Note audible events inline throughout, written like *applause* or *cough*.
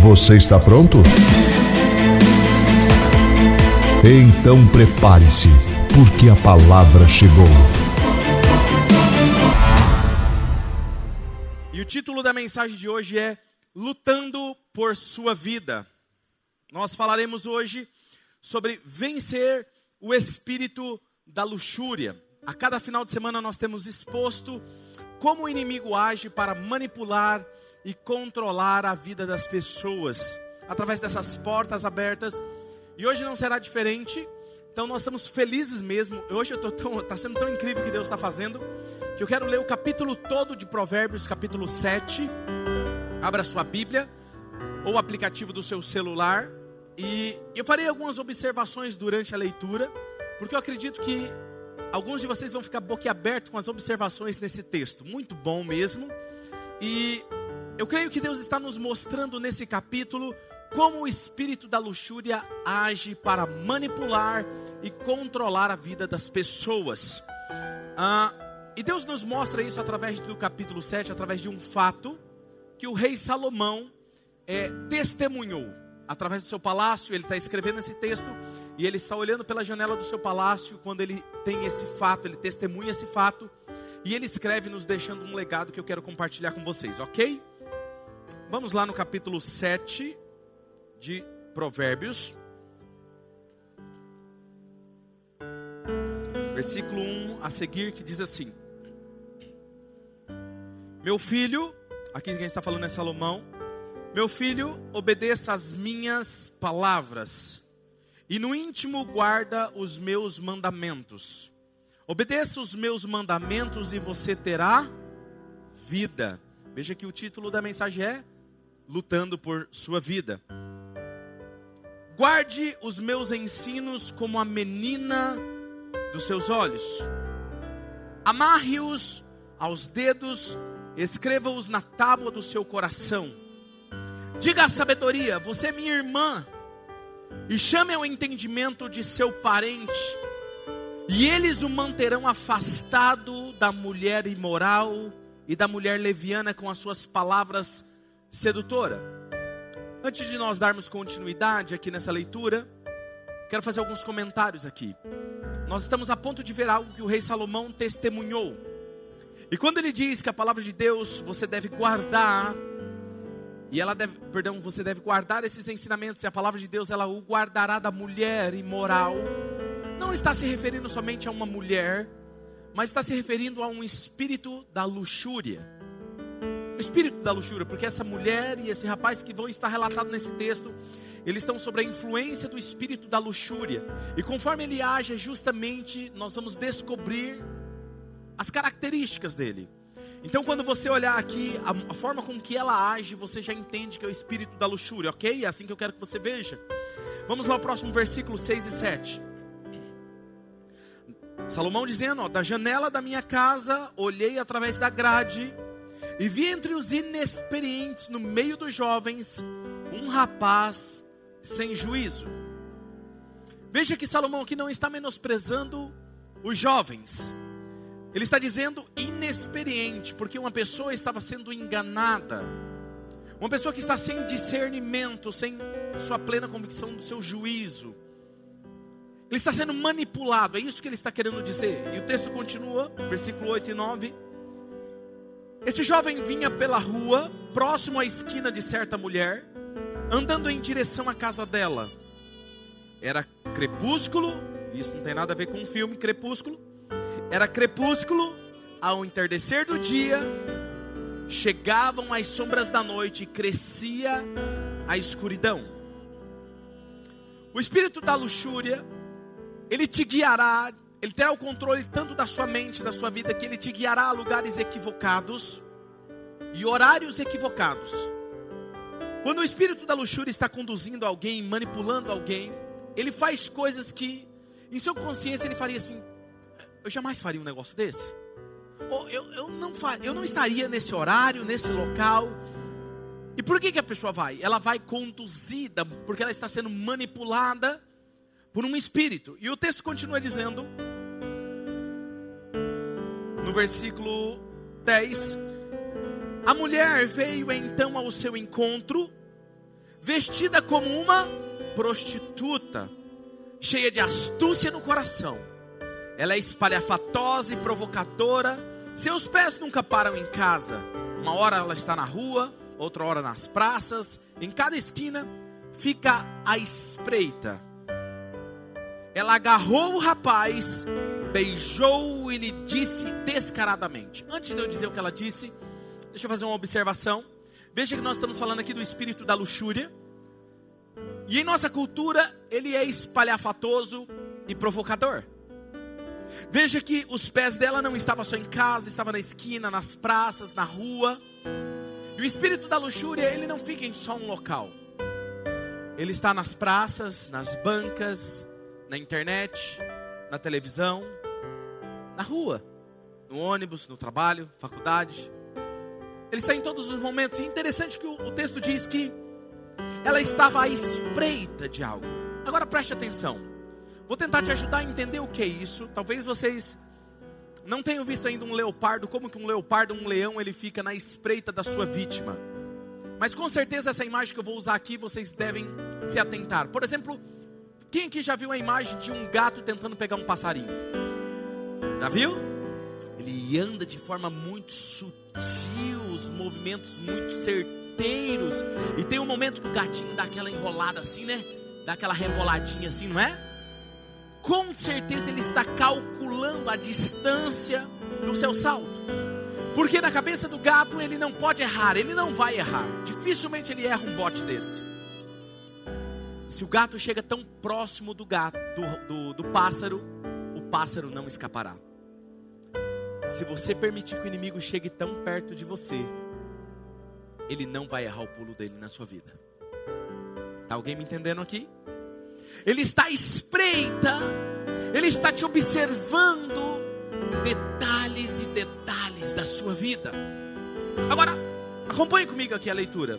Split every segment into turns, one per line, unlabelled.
Você está pronto? Então prepare-se, porque a palavra chegou.
E o título da mensagem de hoje é Lutando por Sua Vida. Nós falaremos hoje sobre vencer o espírito da luxúria. A cada final de semana nós temos exposto como o inimigo age para manipular e controlar a vida das pessoas através dessas portas abertas. E hoje não será diferente. Então nós estamos felizes mesmo. Hoje eu tô tão, tá sendo tão incrível que Deus está fazendo que eu quero ler o capítulo todo de Provérbios, capítulo 7. Abra sua Bíblia ou o aplicativo do seu celular e eu farei algumas observações durante a leitura, porque eu acredito que alguns de vocês vão ficar boquiabertos com as observações nesse texto. Muito bom mesmo. E eu creio que Deus está nos mostrando nesse capítulo como o espírito da luxúria age para manipular e controlar a vida das pessoas. Ah, e Deus nos mostra isso através do capítulo 7, através de um fato que o rei Salomão é, testemunhou. Através do seu palácio, ele está escrevendo esse texto e ele está olhando pela janela do seu palácio quando ele tem esse fato, ele testemunha esse fato e ele escreve nos deixando um legado que eu quero compartilhar com vocês, ok? Vamos lá no capítulo 7 de Provérbios. Versículo 1 a seguir que diz assim: Meu filho, aqui quem está falando é Salomão. Meu filho, obedeça as minhas palavras e no íntimo guarda os meus mandamentos. Obedeça os meus mandamentos e você terá vida. Veja que o título da mensagem é lutando por sua vida. Guarde os meus ensinos como a menina dos seus olhos. Amarre-os aos dedos, escreva-os na tábua do seu coração. Diga a sabedoria: Você é minha irmã. E chame ao entendimento de seu parente. E eles o manterão afastado da mulher imoral e da mulher leviana com as suas palavras sedutora. Antes de nós darmos continuidade aqui nessa leitura, quero fazer alguns comentários aqui. Nós estamos a ponto de ver algo que o rei Salomão testemunhou. E quando ele diz que a palavra de Deus você deve guardar, e ela deve, perdão, você deve guardar esses ensinamentos, e a palavra de Deus ela o guardará da mulher imoral, não está se referindo somente a uma mulher, mas está se referindo a um espírito da luxúria o espírito da luxúria, porque essa mulher e esse rapaz que vão estar relatados nesse texto, eles estão sobre a influência do espírito da luxúria. E conforme ele age, justamente nós vamos descobrir as características dele. Então, quando você olhar aqui a, a, forma com que ela age, você já entende que é o espírito da luxúria, ok? É assim que eu quero que você veja. Vamos lá ao próximo versículo 6 e 7. Salomão dizendo: ó, Da janela da minha casa olhei através da grade e vi entre os inexperientes, no meio dos jovens, um rapaz sem juízo. Veja que Salomão aqui não está menosprezando os jovens. Ele está dizendo inexperiente, porque uma pessoa estava sendo enganada. Uma pessoa que está sem discernimento, sem sua plena convicção do seu juízo. Ele está sendo manipulado, é isso que ele está querendo dizer. E o texto continua, versículo 8 e 9. Esse jovem vinha pela rua, próximo à esquina de certa mulher, andando em direção à casa dela. Era crepúsculo, isso não tem nada a ver com um filme, crepúsculo. Era crepúsculo, ao entardecer do dia, chegavam as sombras da noite e crescia a escuridão. O espírito da luxúria, ele te guiará ele terá o controle tanto da sua mente, da sua vida, que ele te guiará a lugares equivocados e horários equivocados. Quando o espírito da luxúria está conduzindo alguém, manipulando alguém, ele faz coisas que, em sua consciência, ele faria assim: eu jamais faria um negócio desse. Ou eu, eu, não, eu não estaria nesse horário, nesse local. E por que, que a pessoa vai? Ela vai conduzida, porque ela está sendo manipulada por um espírito. E o texto continua dizendo, no versículo 10: A mulher veio então ao seu encontro, vestida como uma prostituta, cheia de astúcia no coração. Ela é espalhafatosa e provocadora. Seus pés nunca param em casa. Uma hora ela está na rua, outra hora nas praças. Em cada esquina fica à espreita. Ela agarrou o rapaz, beijou e lhe disse descaradamente. Antes de eu dizer o que ela disse, deixa eu fazer uma observação. Veja que nós estamos falando aqui do espírito da luxúria. E em nossa cultura, ele é espalhafatoso e provocador. Veja que os pés dela não estavam só em casa, estava na esquina, nas praças, na rua. E o espírito da luxúria, ele não fica em só um local. Ele está nas praças, nas bancas, na internet, na televisão, na rua, no ônibus, no trabalho, faculdade. Ele está em todos os momentos. E é interessante que o, o texto diz que ela estava à espreita de algo. Agora preste atenção. Vou tentar te ajudar a entender o que é isso. Talvez vocês não tenham visto ainda um leopardo, como que um leopardo, um leão, ele fica na espreita da sua vítima. Mas com certeza essa imagem que eu vou usar aqui, vocês devem se atentar. Por exemplo, quem aqui já viu a imagem de um gato tentando pegar um passarinho? Já viu? Ele anda de forma muito sutil, os movimentos muito certeiros e tem um momento que o gatinho dá aquela enrolada assim, né? Dá aquela reboladinha assim, não é? Com certeza ele está calculando a distância do seu salto. Porque na cabeça do gato ele não pode errar, ele não vai errar. Dificilmente ele erra um bote desse. Se o gato chega tão próximo do gato, do, do, do pássaro, pássaro não escapará. Se você permitir que o inimigo chegue tão perto de você, ele não vai errar o pulo dele na sua vida. Está alguém me entendendo aqui? Ele está espreita, ele está te observando detalhes e detalhes da sua vida. Agora, acompanhe comigo aqui a leitura.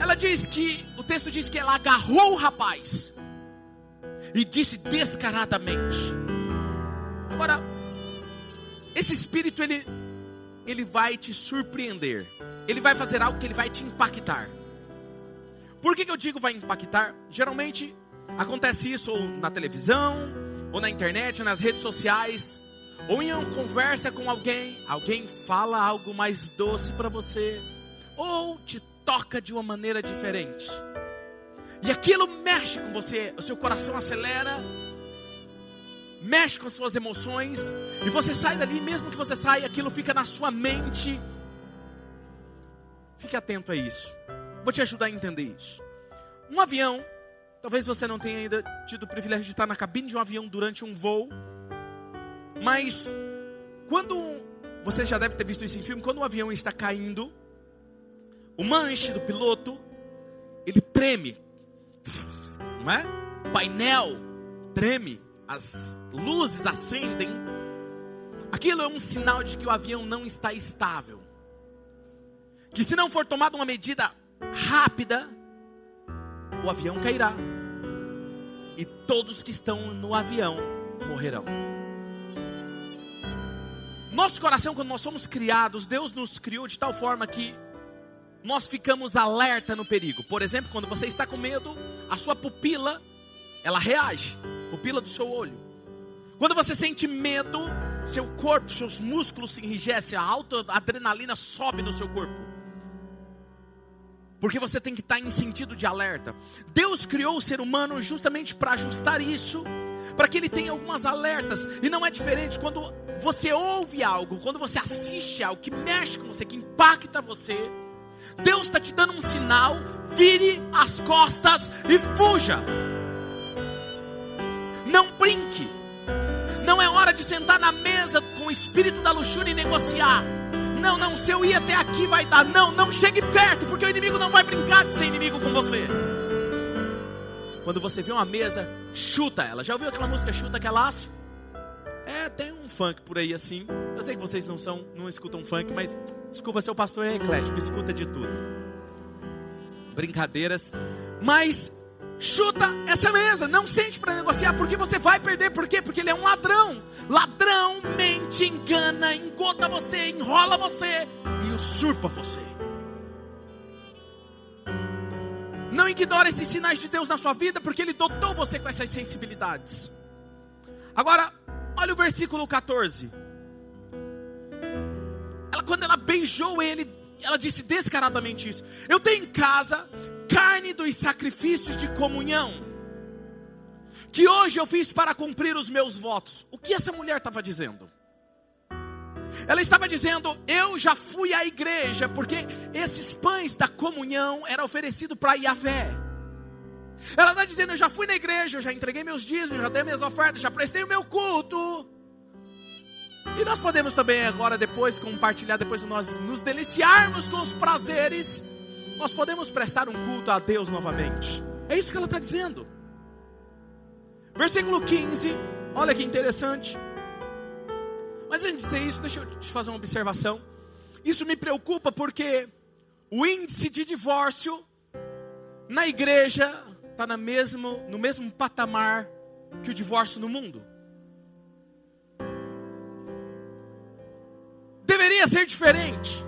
Ela diz que, o texto diz que ela agarrou o rapaz e disse descaradamente. Agora, esse espírito ele ele vai te surpreender. Ele vai fazer algo que ele vai te impactar. Por que, que eu digo vai impactar? Geralmente acontece isso ou na televisão, ou na internet, nas redes sociais, ou em uma conversa com alguém, alguém fala algo mais doce para você, ou te toca de uma maneira diferente. E aquilo mexe com você, o seu coração acelera, mexe com as suas emoções, e você sai dali, mesmo que você saia, aquilo fica na sua mente. Fique atento a isso. Vou te ajudar a entender isso. Um avião, talvez você não tenha ainda tido o privilégio de estar na cabine de um avião durante um voo, mas quando você já deve ter visto isso em filme, quando um avião está caindo, o manche do piloto ele treme, não é? O painel treme as luzes acendem, aquilo é um sinal de que o avião não está estável. Que se não for tomada uma medida rápida, o avião cairá. E todos que estão no avião morrerão. Nosso coração, quando nós somos criados, Deus nos criou de tal forma que nós ficamos alerta no perigo. Por exemplo, quando você está com medo, a sua pupila ela reage pupila do seu olho. Quando você sente medo, seu corpo, seus músculos se enrijecem, a alta adrenalina sobe no seu corpo. Porque você tem que estar em sentido de alerta. Deus criou o ser humano justamente para ajustar isso, para que ele tenha algumas alertas. E não é diferente quando você ouve algo, quando você assiste algo que mexe com você, que impacta você. Deus está te dando um sinal, vire as costas e fuja. Não brinque. Não é hora de sentar na mesa com o espírito da luxúria e negociar. Não, não, se eu ir até aqui vai dar. Não, não chegue perto, porque o inimigo não vai brincar de ser inimigo com você. Quando você vê uma mesa, chuta ela. Já ouviu aquela música Chuta que é laço? É, tem um funk por aí assim. Eu sei que vocês não são, não escutam funk, mas desculpa, seu pastor é eclético, escuta de tudo. Brincadeiras. Mas chuta essa mesa, não sente para negociar, porque você vai perder. Por quê? Porque ele é um ladrão. Ladrão mente, engana, engota você, enrola você e usurpa você. Não ignore esses sinais de Deus na sua vida, porque Ele dotou você com essas sensibilidades. Agora, olha o versículo 14. Quando ela beijou ele, ela disse descaradamente isso: Eu tenho em casa carne dos sacrifícios de comunhão, que hoje eu fiz para cumprir os meus votos. O que essa mulher estava dizendo? Ela estava dizendo: Eu já fui à igreja, porque esses pães da comunhão eram oferecidos para Yahvé. Ela está dizendo: Eu já fui na igreja, eu já entreguei meus dízimos, já dei minhas ofertas, já prestei o meu culto. E nós podemos também agora, depois, compartilhar, depois de nós nos deliciarmos com os prazeres, nós podemos prestar um culto a Deus novamente. É isso que ela está dizendo. Versículo 15, olha que interessante. Mas antes de dizer isso, deixa eu te fazer uma observação. Isso me preocupa porque o índice de divórcio na igreja está no mesmo, no mesmo patamar que o divórcio no mundo. Deveria ser diferente.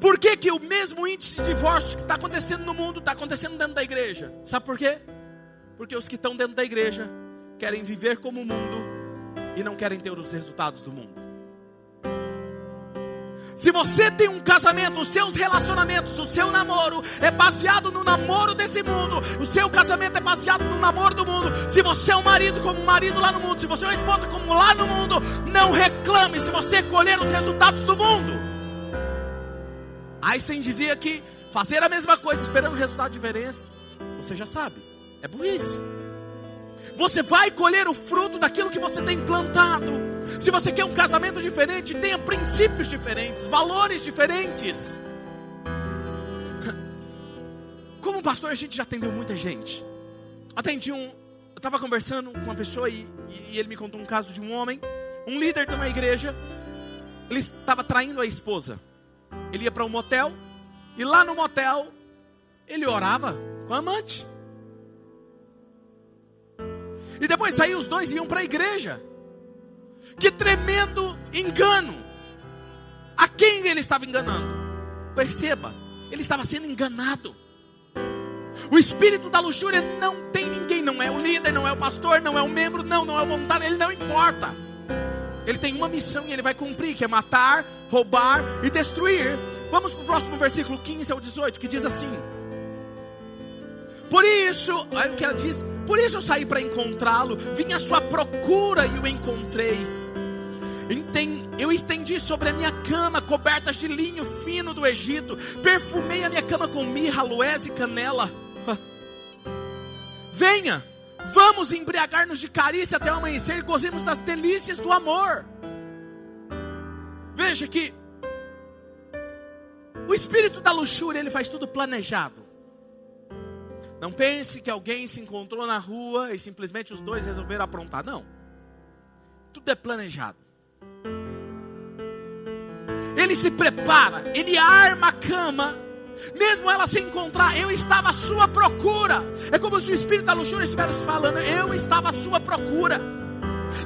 Por que, que o mesmo índice de divórcio que está acontecendo no mundo está acontecendo dentro da igreja? Sabe por quê? Porque os que estão dentro da igreja querem viver como o mundo e não querem ter os resultados do mundo. Se você tem um casamento, os seus relacionamentos, o seu namoro é baseado no namoro desse mundo, o seu casamento é baseado no namoro do mundo. Se você é um marido como um marido lá no mundo, se você é uma esposa como lá no mundo, não reclame se você colher os resultados do mundo. Einstein dizia que fazer a mesma coisa esperando resultado diferente, você já sabe, é burrice. Você vai colher o fruto daquilo que você tem plantado. Se você quer um casamento diferente, tenha princípios diferentes, valores diferentes. Como pastor, a gente já atendeu muita gente. Atendi um. Eu estava conversando com uma pessoa e, e ele me contou um caso de um homem, um líder de uma igreja. Ele estava traindo a esposa. Ele ia para um motel e lá no motel ele orava com a amante. E depois saíam os dois e iam para a igreja. Que tremendo engano. A quem ele estava enganando? Perceba, ele estava sendo enganado. O espírito da luxúria não tem ninguém, não é o líder, não é o pastor, não é o membro, não, não é o voluntário, ele não importa. Ele tem uma missão e ele vai cumprir, que é matar, roubar e destruir. Vamos para o próximo versículo 15 ao 18, que diz assim: Por isso, olha o que ela diz: por isso eu saí para encontrá-lo, vim à sua procura e o encontrei. Eu estendi sobre a minha cama cobertas de linho fino do Egito, perfumei a minha cama com mirra, aloés e canela. Venha, vamos embriagar-nos de carícia até o amanhecer e gozemos das delícias do amor. Veja que o espírito da luxúria ele faz tudo planejado. Não pense que alguém se encontrou na rua e simplesmente os dois resolveram aprontar. Não. Tudo é planejado. Ele se prepara, ele arma a cama. Mesmo ela se encontrar, eu estava à sua procura. É como se o espírito da luxúria estivesse falando: Eu estava à sua procura.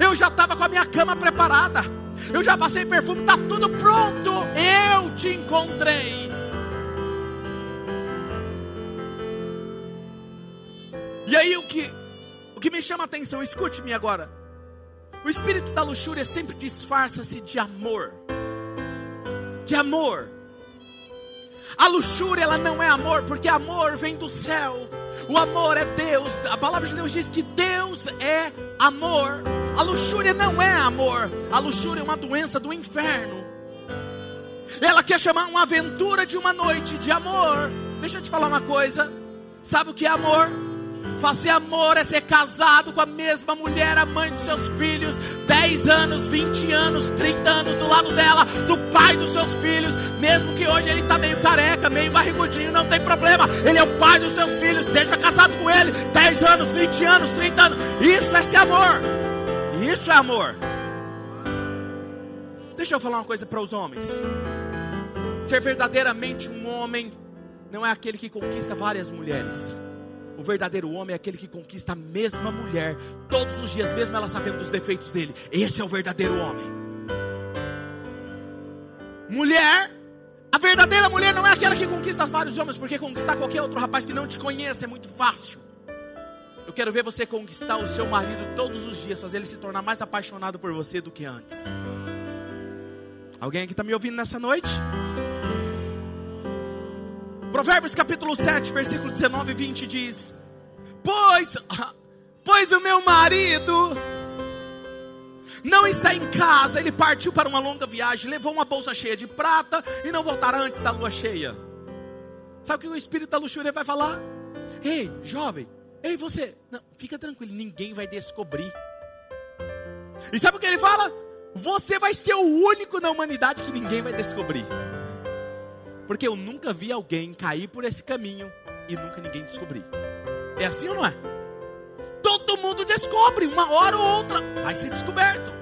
Eu já estava com a minha cama preparada. Eu já passei perfume, está tudo pronto. Eu te encontrei. E aí o que, o que me chama a atenção, escute-me agora. O espírito da luxúria sempre disfarça-se de amor. De amor. A luxúria ela não é amor, porque amor vem do céu. O amor é Deus. A palavra de Deus diz que Deus é amor. A luxúria não é amor. A luxúria é uma doença do inferno. Ela quer chamar uma aventura de uma noite de amor. Deixa eu te falar uma coisa. Sabe o que é amor? Fazer amor é ser casado com a mesma mulher, a mãe dos seus filhos, 10 anos, 20 anos, 30 anos do lado dela, do pai dos seus filhos, mesmo que hoje ele está meio careca, meio barrigudinho, não tem problema. Ele é o pai dos seus filhos, seja casado com ele 10 anos, 20 anos, 30 anos. Isso é ser amor. Isso é amor. Deixa eu falar uma coisa para os homens. Ser verdadeiramente um homem não é aquele que conquista várias mulheres. O verdadeiro homem é aquele que conquista a mesma mulher todos os dias, mesmo ela sabendo dos defeitos dele. Esse é o verdadeiro homem. Mulher, a verdadeira mulher não é aquela que conquista vários homens, porque conquistar qualquer outro rapaz que não te conhece é muito fácil. Eu quero ver você conquistar o seu marido todos os dias, fazer ele se tornar mais apaixonado por você do que antes. Alguém aqui está me ouvindo nessa noite? Provérbios capítulo 7, versículo 19 e 20 diz: Pois, *laughs* pois o meu marido não está em casa, ele partiu para uma longa viagem, levou uma bolsa cheia de prata e não voltará antes da lua cheia. Sabe o que o espírito da luxúria vai falar? Ei, jovem, ei você, não, fica tranquilo, ninguém vai descobrir. E sabe o que ele fala? Você vai ser o único na humanidade que ninguém vai descobrir. Porque eu nunca vi alguém cair por esse caminho e nunca ninguém descobrir. É assim ou não é? Todo mundo descobre, uma hora ou outra vai ser descoberto.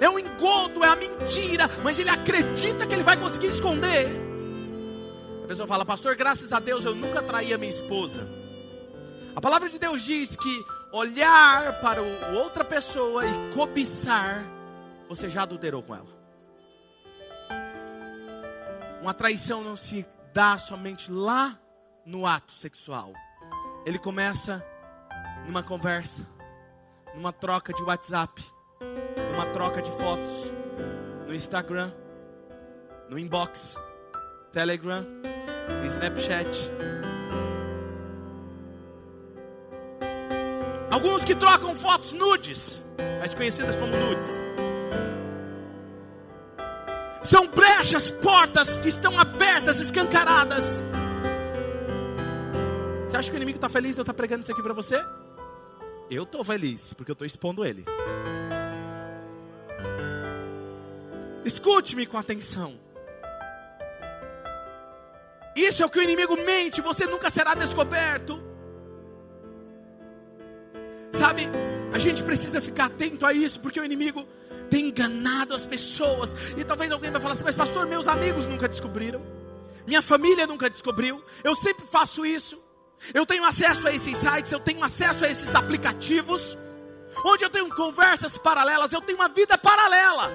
É um engodo, é a mentira, mas ele acredita que ele vai conseguir esconder. A pessoa fala, pastor, graças a Deus eu nunca traí a minha esposa. A palavra de Deus diz que olhar para outra pessoa e cobiçar, você já adulterou com ela. Uma traição não se dá somente lá no ato sexual. Ele começa numa conversa, numa troca de WhatsApp, numa troca de fotos, no Instagram, no inbox, Telegram, Snapchat. Alguns que trocam fotos nudes, mais conhecidas como nudes. São brechas, portas que estão abertas, escancaradas. Você acha que o inimigo está feliz de eu estar tá pregando isso aqui para você? Eu estou feliz, porque eu estou expondo ele. Escute-me com atenção. Isso é o que o inimigo mente, você nunca será descoberto. Sabe, a gente precisa ficar atento a isso, porque o inimigo tem enganado as pessoas. E talvez alguém vai falar assim: Mas, pastor, meus amigos nunca descobriram, minha família nunca descobriu, eu sempre faço isso. Eu tenho acesso a esses sites, eu tenho acesso a esses aplicativos, onde eu tenho conversas paralelas, eu tenho uma vida paralela.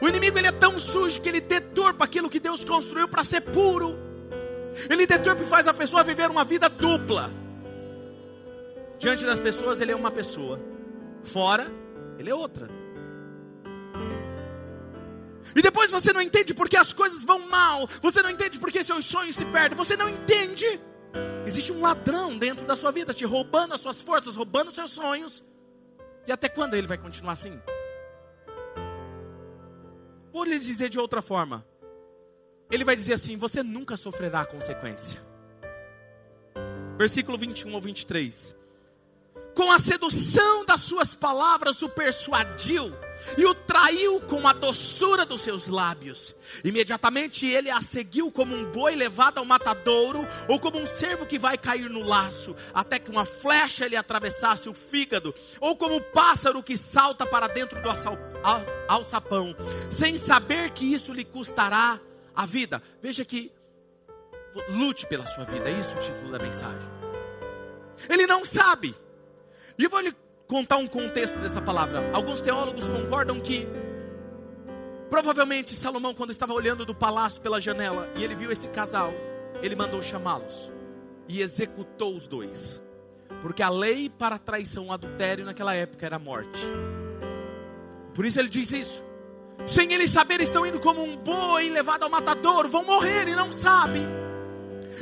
O inimigo ele é tão sujo que ele deturpa aquilo que Deus construiu para ser puro. Ele deturpa e faz a pessoa viver uma vida dupla. Diante das pessoas ele é uma pessoa, fora ele é outra. E depois você não entende porque as coisas vão mal, você não entende porque seus sonhos se perdem, você não entende. Existe um ladrão dentro da sua vida te roubando as suas forças, roubando os seus sonhos. E até quando ele vai continuar assim? Vou lhe dizer de outra forma. Ele vai dizer assim: Você nunca sofrerá a consequência. Versículo 21 ou 23. Com a sedução das suas palavras o persuadiu e o traiu com a doçura dos seus lábios. Imediatamente ele a seguiu como um boi levado ao matadouro, ou como um cervo que vai cair no laço, até que uma flecha lhe atravessasse o fígado, ou como um pássaro que salta para dentro do alçapão, sem saber que isso lhe custará a vida. Veja que lute pela sua vida, é isso o título da mensagem. Ele não sabe. E eu vou lhe contar um contexto dessa palavra. Alguns teólogos concordam que provavelmente Salomão, quando estava olhando do palácio pela janela e ele viu esse casal, ele mandou chamá-los e executou os dois. Porque a lei para traição, adultério naquela época era a morte. Por isso ele diz isso. Sem eles saber, estão indo como um boi levado ao matador, vão morrer e não sabem.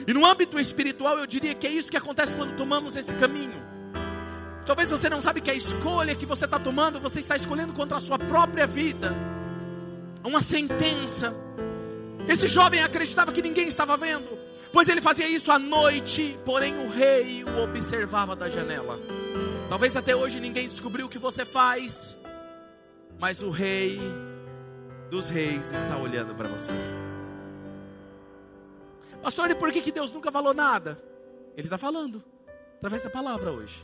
E no âmbito espiritual, eu diria que é isso que acontece quando tomamos esse caminho. Talvez você não sabe que a escolha que você está tomando, você está escolhendo contra a sua própria vida. Uma sentença. Esse jovem acreditava que ninguém estava vendo, pois ele fazia isso à noite, porém o rei o observava da janela. Talvez até hoje ninguém descobriu o que você faz, mas o rei dos reis está olhando para você. Pastor, e por que, que Deus nunca falou nada? Ele está falando, através da palavra hoje.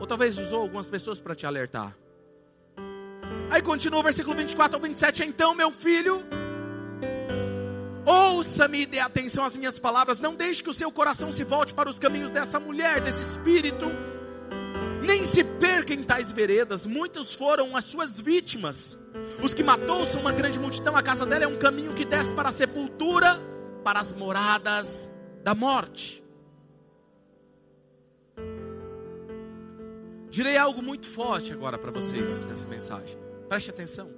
Ou talvez usou algumas pessoas para te alertar. Aí continua o versículo 24 ao 27. Então, meu filho, ouça-me e dê atenção às minhas palavras. Não deixe que o seu coração se volte para os caminhos dessa mulher, desse espírito. Nem se perca em tais veredas. Muitos foram as suas vítimas. Os que matou são uma grande multidão. A casa dela é um caminho que desce para a sepultura, para as moradas da morte. Direi algo muito forte agora para vocês nessa mensagem. Preste atenção.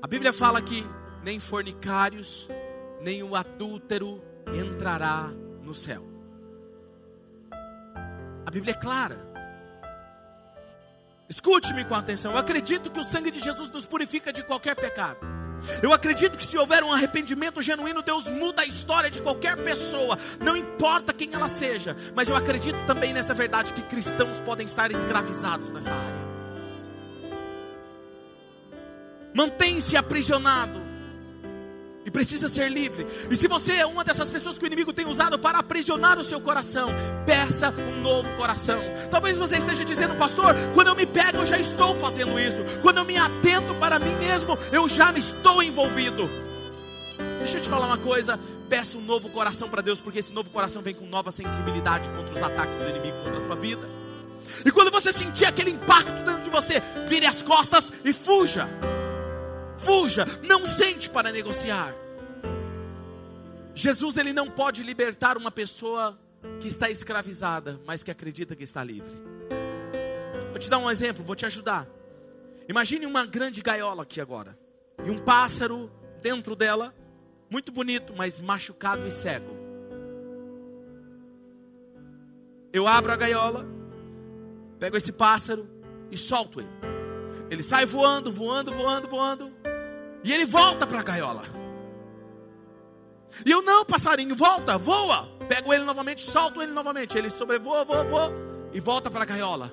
A Bíblia fala que nem fornicários, nem o adúltero entrará no céu. A Bíblia é clara. Escute-me com atenção. Eu acredito que o sangue de Jesus nos purifica de qualquer pecado. Eu acredito que se houver um arrependimento genuíno, Deus muda a história de qualquer pessoa, não importa quem ela seja. Mas eu acredito também nessa verdade que cristãos podem estar escravizados nessa área. mantém-se aprisionado e precisa ser livre. E se você é uma dessas pessoas que o inimigo tem usado para aprisionar o seu coração, peça um novo coração. Talvez você esteja dizendo, pastor, quando eu me pego, eu já estou fazendo isso. Quando eu me atento para mim mesmo, eu já me estou envolvido. Deixa eu te falar uma coisa, peça um novo coração para Deus, porque esse novo coração vem com nova sensibilidade contra os ataques do inimigo contra a sua vida. E quando você sentir aquele impacto dentro de você, vire as costas e fuja fuja, não sente para negociar. Jesus ele não pode libertar uma pessoa que está escravizada, mas que acredita que está livre. Vou te dar um exemplo, vou te ajudar. Imagine uma grande gaiola aqui agora, e um pássaro dentro dela, muito bonito, mas machucado e cego. Eu abro a gaiola, pego esse pássaro e solto ele. Ele sai voando, voando, voando, voando. E ele volta para a gaiola. E eu, não, passarinho, volta, voa. Pego ele novamente, solto ele novamente. Ele sobrevoa, voa, voa e volta para a gaiola.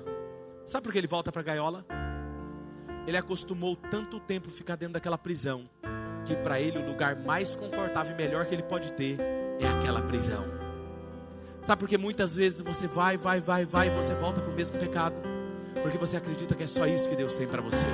Sabe por que ele volta para a gaiola? Ele acostumou tanto tempo ficar dentro daquela prisão que para ele o lugar mais confortável e melhor que ele pode ter é aquela prisão. Sabe por que muitas vezes você vai, vai, vai, vai e você volta para o mesmo pecado? Porque você acredita que é só isso que Deus tem para você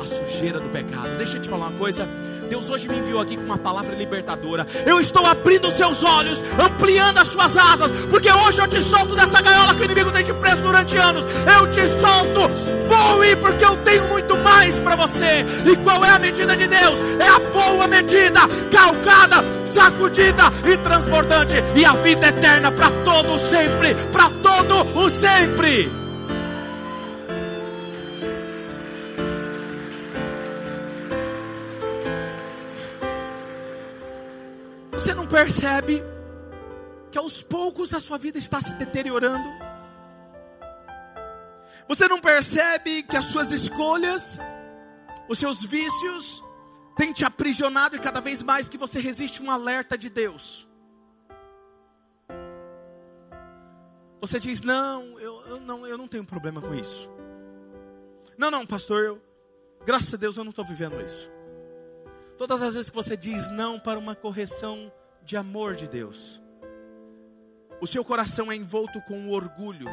a sujeira do pecado. Deixa eu te falar uma coisa. Deus hoje me enviou aqui com uma palavra libertadora. Eu estou abrindo os seus olhos, ampliando as suas asas, porque hoje eu te solto dessa gaiola que o inimigo tem te preso durante anos. Eu te solto, voe, porque eu tenho muito mais para você. E qual é a medida de Deus? É a boa medida, calcada, sacudida e transbordante, e a vida eterna para todo sempre, para todo o sempre. Percebe que aos poucos a sua vida está se deteriorando? Você não percebe que as suas escolhas, os seus vícios, têm te aprisionado e cada vez mais que você resiste um alerta de Deus? Você diz: Não, eu, eu não, eu não tenho problema com isso. Não, não, pastor, eu, graças a Deus eu não estou vivendo isso. Todas as vezes que você diz não para uma correção de amor de Deus, o seu coração é envolto com o orgulho,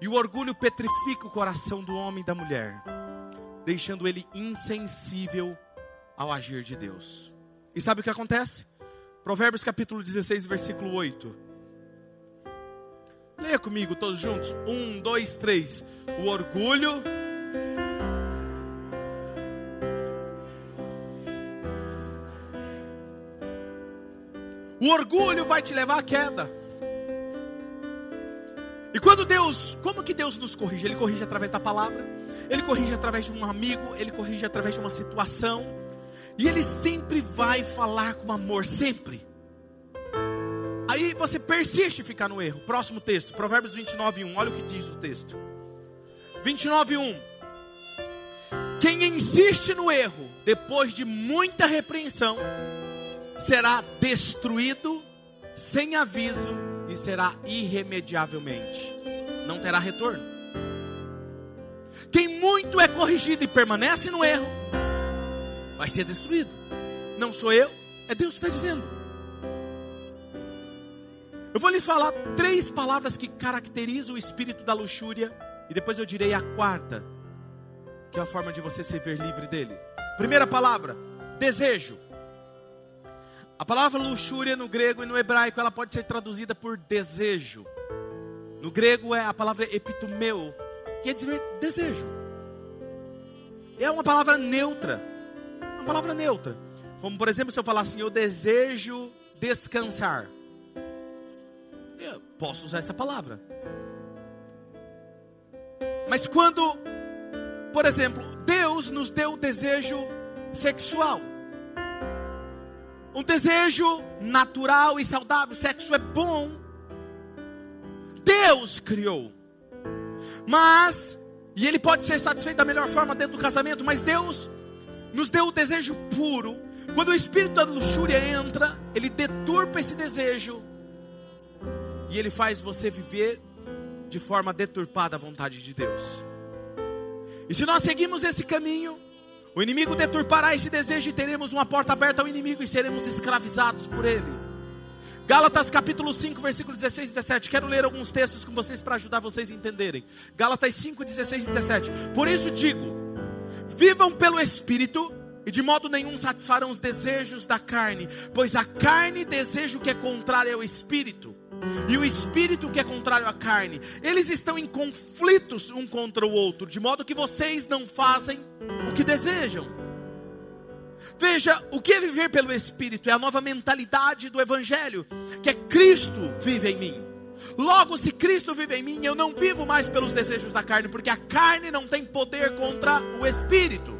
e o orgulho petrifica o coração do homem e da mulher, deixando ele insensível ao agir de Deus. E sabe o que acontece? Provérbios capítulo 16, versículo 8. Leia comigo todos juntos. Um, dois, três. O orgulho O orgulho vai te levar à queda. E quando Deus, como que Deus nos corrige? Ele corrige através da palavra, ele corrige através de um amigo, ele corrige através de uma situação, e ele sempre vai falar com amor, sempre. Aí você persiste em ficar no erro. Próximo texto, Provérbios 29, 1. Olha o que diz o texto. 29, 1. Quem insiste no erro, depois de muita repreensão, será destruído sem aviso e será irremediavelmente. Não terá retorno. Quem muito é corrigido e permanece no erro, vai ser destruído. Não sou eu, É Deus que está dizendo. Eu vou lhe falar três palavras que caracterizam o espírito da luxúria, e depois eu direi a quarta, que é a forma de você se ver livre dele. Primeira palavra: desejo. A palavra luxúria no grego e no hebraico ela pode ser traduzida por desejo. No grego é a palavra epitomeu, que dizer desejo. É uma palavra neutra. Uma palavra neutra. Como por exemplo, se eu falar assim, eu desejo descansar. Eu posso usar essa palavra. Mas quando, por exemplo, Deus nos deu o desejo sexual um desejo natural e saudável. Sexo é bom. Deus criou. Mas, e ele pode ser satisfeito da melhor forma dentro do casamento, mas Deus nos deu o desejo puro. Quando o espírito da luxúria entra, ele deturpa esse desejo e ele faz você viver de forma deturpada a vontade de Deus. E se nós seguimos esse caminho, o inimigo deturpará esse desejo e teremos uma porta aberta ao inimigo e seremos escravizados por ele. Gálatas capítulo 5, versículo 16 e 17. Quero ler alguns textos com vocês para ajudar vocês a entenderem. Gálatas 5, 16 e 17. Por isso digo: vivam pelo Espírito e de modo nenhum satisfarão os desejos da carne, pois a carne deseja o que é contrário ao Espírito e o espírito que é contrário à carne, eles estão em conflitos um contra o outro, de modo que vocês não fazem o que desejam. Veja, o que é viver pelo espírito é a nova mentalidade do evangelho, que é Cristo vive em mim. Logo, se Cristo vive em mim, eu não vivo mais pelos desejos da carne, porque a carne não tem poder contra o espírito.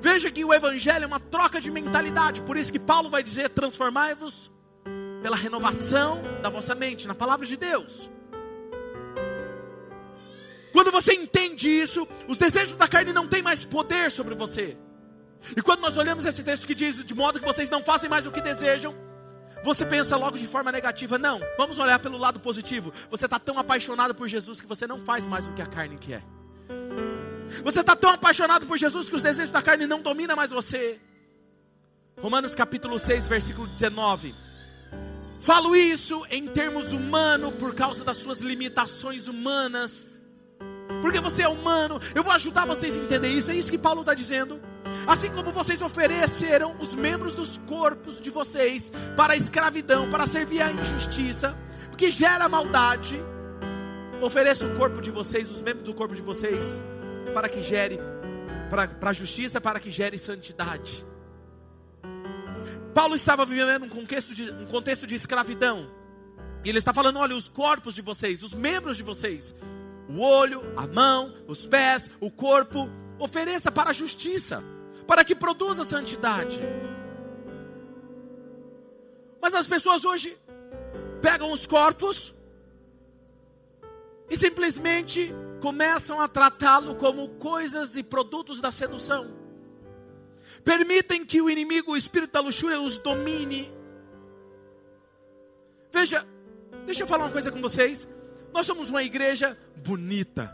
Veja que o evangelho é uma troca de mentalidade, por isso que Paulo vai dizer: transformai-vos pela renovação da vossa mente, na palavra de Deus. Quando você entende isso, os desejos da carne não têm mais poder sobre você. E quando nós olhamos esse texto que diz de modo que vocês não fazem mais o que desejam, você pensa logo de forma negativa. Não, vamos olhar pelo lado positivo. Você está tão apaixonado por Jesus que você não faz mais o que a carne quer. Você está tão apaixonado por Jesus que os desejos da carne não dominam mais você. Romanos capítulo 6, versículo 19. Falo isso em termos humanos por causa das suas limitações humanas. Porque você é humano, eu vou ajudar vocês a entender isso. É isso que Paulo está dizendo. Assim como vocês ofereceram os membros dos corpos de vocês para a escravidão, para servir à injustiça, que gera maldade, ofereça o corpo de vocês, os membros do corpo de vocês, para que gere, para, para a justiça, para que gere santidade. Paulo estava vivendo um contexto, de, um contexto de escravidão. E ele está falando: olha, os corpos de vocês, os membros de vocês, o olho, a mão, os pés, o corpo, ofereça para a justiça, para que produza santidade. Mas as pessoas hoje pegam os corpos e simplesmente começam a tratá-lo como coisas e produtos da sedução permitem que o inimigo, o espírito da luxúria, os domine. Veja, deixa eu falar uma coisa com vocês. Nós somos uma igreja bonita,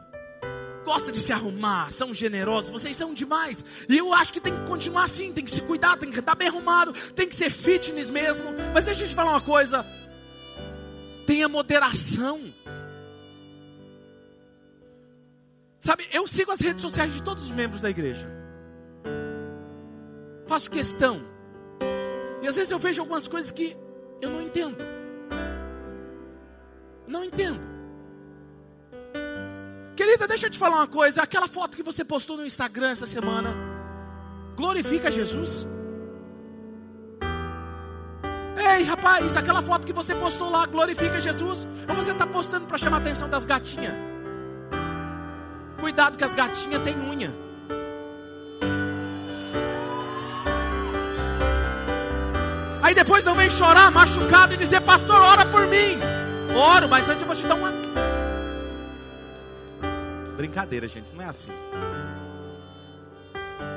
gosta de se arrumar, são generosos, vocês são demais. E eu acho que tem que continuar assim, tem que se cuidar, tem que estar bem arrumado, tem que ser fitness mesmo. Mas deixa eu te falar uma coisa: tenha moderação. Sabe, eu sigo as redes sociais de todos os membros da igreja faço questão. E às vezes eu vejo algumas coisas que eu não entendo. Não entendo. Querida, deixa eu te falar uma coisa. Aquela foto que você postou no Instagram essa semana, glorifica Jesus? Ei, rapaz, aquela foto que você postou lá, glorifica Jesus? Ou você está postando para chamar a atenção das gatinhas? Cuidado que as gatinhas têm unha. Aí depois não vem chorar machucado e dizer, pastor, ora por mim. Oro, mas antes eu vou te dar uma. Brincadeira, gente, não é assim.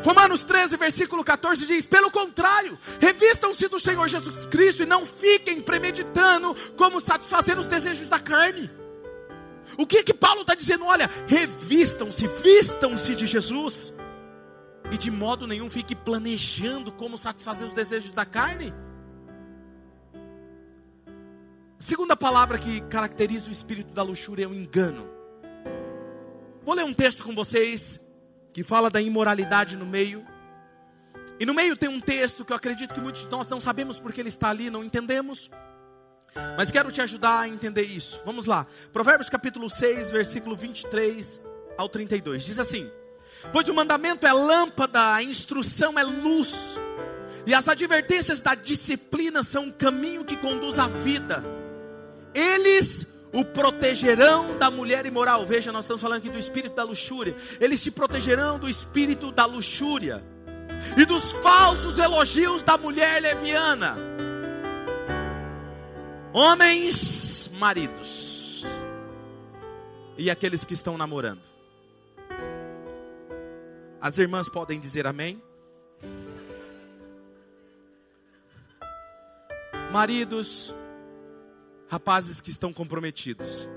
Romanos 13, versículo 14 diz: Pelo contrário, revistam-se do Senhor Jesus Cristo e não fiquem premeditando como satisfazer os desejos da carne. O que que Paulo está dizendo? Olha, revistam-se, vistam-se de Jesus. E de modo nenhum fique planejando como satisfazer os desejos da carne. Segunda palavra que caracteriza o espírito da luxúria é o engano. Vou ler um texto com vocês que fala da imoralidade no meio. E no meio tem um texto que eu acredito que muitos de nós não sabemos porque ele está ali, não entendemos. Mas quero te ajudar a entender isso. Vamos lá. Provérbios capítulo 6, versículo 23 ao 32. Diz assim: Pois o mandamento é lâmpada, a instrução é luz, e as advertências da disciplina são um caminho que conduz à vida. Eles o protegerão da mulher imoral. Veja, nós estamos falando aqui do espírito da luxúria. Eles te protegerão do espírito da luxúria e dos falsos elogios da mulher leviana. Homens, maridos, e aqueles que estão namorando. As irmãs podem dizer amém? Maridos, rapazes que estão comprometidos.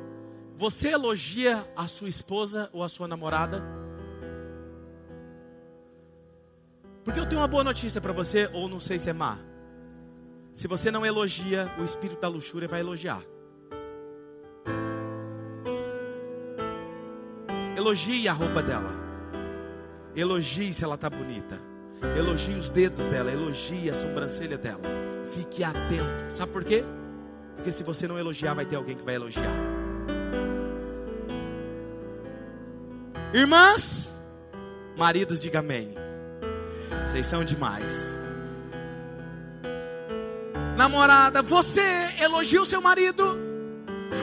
Você elogia a sua esposa ou a sua namorada? Porque eu tenho uma boa notícia para você, ou não sei se é má. Se você não elogia, o espírito da luxúria vai elogiar. Elogie a roupa dela. Elogie se ela está bonita. Elogie os dedos dela. Elogie a sobrancelha dela. Fique atento. Sabe por quê? Porque se você não elogiar, vai ter alguém que vai elogiar. Irmãs, maridos, diga amém. Vocês são demais. Namorada, você elogia o seu marido?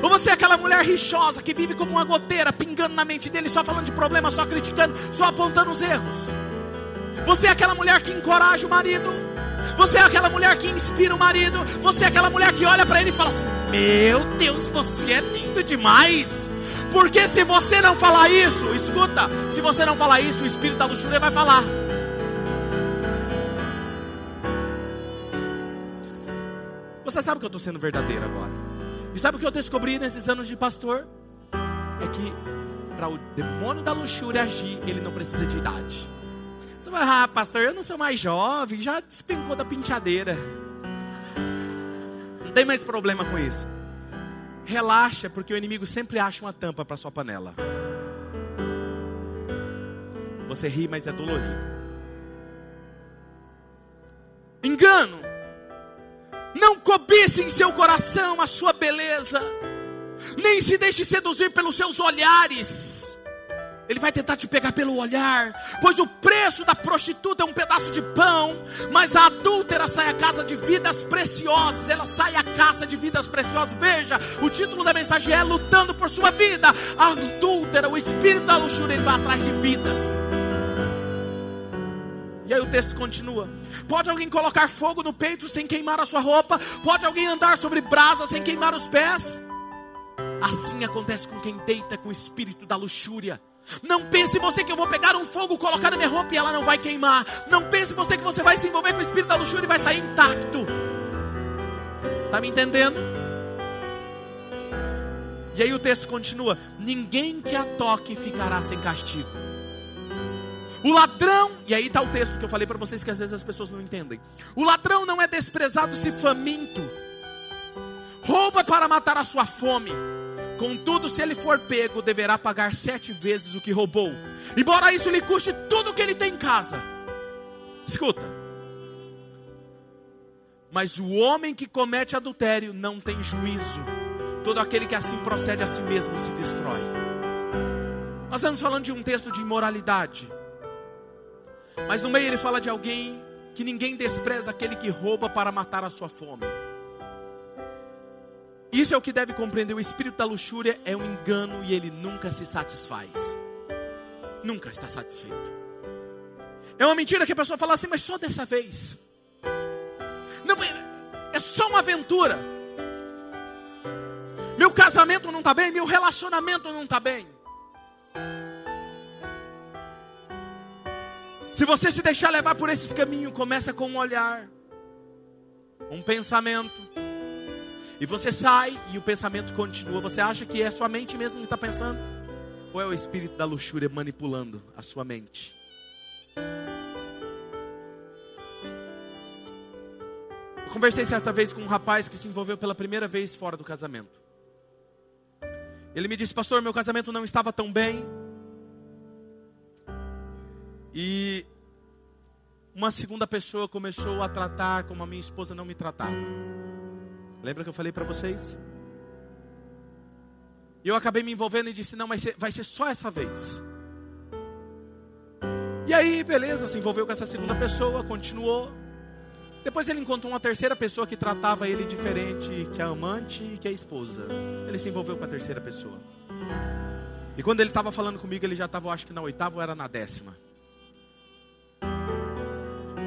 Ou você é aquela mulher rixosa que vive como uma goteira, pingando na mente dele, só falando de problemas, só criticando, só apontando os erros? Você é aquela mulher que encoraja o marido? Você é aquela mulher que inspira o marido? Você é aquela mulher que olha para ele e fala assim: Meu Deus, você é lindo demais. Porque se você não falar isso, escuta, se você não falar isso, o espírito da luxúria vai falar. Você sabe que eu estou sendo verdadeiro agora. E sabe o que eu descobri nesses anos de pastor? É que para o demônio da luxúria agir, ele não precisa de idade. Você vai, ah, pastor, eu não sou mais jovem, já despencou da penteadeira. Não tem mais problema com isso. Relaxa, porque o inimigo sempre acha uma tampa para sua panela. Você ri, mas é dolorido. Engano não cobice em seu coração a sua beleza, nem se deixe seduzir pelos seus olhares. Ele vai tentar te pegar pelo olhar, pois o preço da prostituta é um pedaço de pão, mas a adúltera sai à casa de vidas preciosas, ela sai à caça de vidas preciosas. Veja, o título da mensagem é Lutando por Sua Vida. A adúltera, o espírito da luxúria, ele vai atrás de vidas. E aí o texto continua. Pode alguém colocar fogo no peito sem queimar a sua roupa? Pode alguém andar sobre brasa sem queimar os pés? Assim acontece com quem deita com o espírito da luxúria. Não pense você que eu vou pegar um fogo, colocar na minha roupa e ela não vai queimar. Não pense você que você vai se envolver com o espírito da luxúria e vai sair intacto. Está me entendendo? E aí o texto continua: Ninguém que a toque ficará sem castigo. O ladrão, e aí está o texto que eu falei para vocês que às vezes as pessoas não entendem. O ladrão não é desprezado se faminto, rouba para matar a sua fome. Contudo, se ele for pego, deverá pagar sete vezes o que roubou, embora isso lhe custe tudo o que ele tem em casa. Escuta, mas o homem que comete adultério não tem juízo, todo aquele que assim procede a si mesmo se destrói. Nós estamos falando de um texto de imoralidade. Mas no meio ele fala de alguém que ninguém despreza aquele que rouba para matar a sua fome. Isso é o que deve compreender. O espírito da luxúria é um engano e ele nunca se satisfaz. Nunca está satisfeito. É uma mentira que a pessoa fala assim, mas só dessa vez. Não, é só uma aventura. Meu casamento não está bem, meu relacionamento não está bem. Se você se deixar levar por esses caminhos, começa com um olhar, um pensamento, e você sai e o pensamento continua. Você acha que é sua mente mesmo que está pensando? Ou é o espírito da luxúria manipulando a sua mente? Eu conversei certa vez com um rapaz que se envolveu pela primeira vez fora do casamento. Ele me disse, pastor, meu casamento não estava tão bem. E uma segunda pessoa começou a tratar como a minha esposa não me tratava. Lembra que eu falei para vocês? E eu acabei me envolvendo e disse: não, ser, vai ser só essa vez. E aí, beleza, se envolveu com essa segunda pessoa, continuou. Depois ele encontrou uma terceira pessoa que tratava ele diferente que a amante e que a esposa. Ele se envolveu com a terceira pessoa. E quando ele estava falando comigo, ele já estava, acho que na oitava ou era na décima.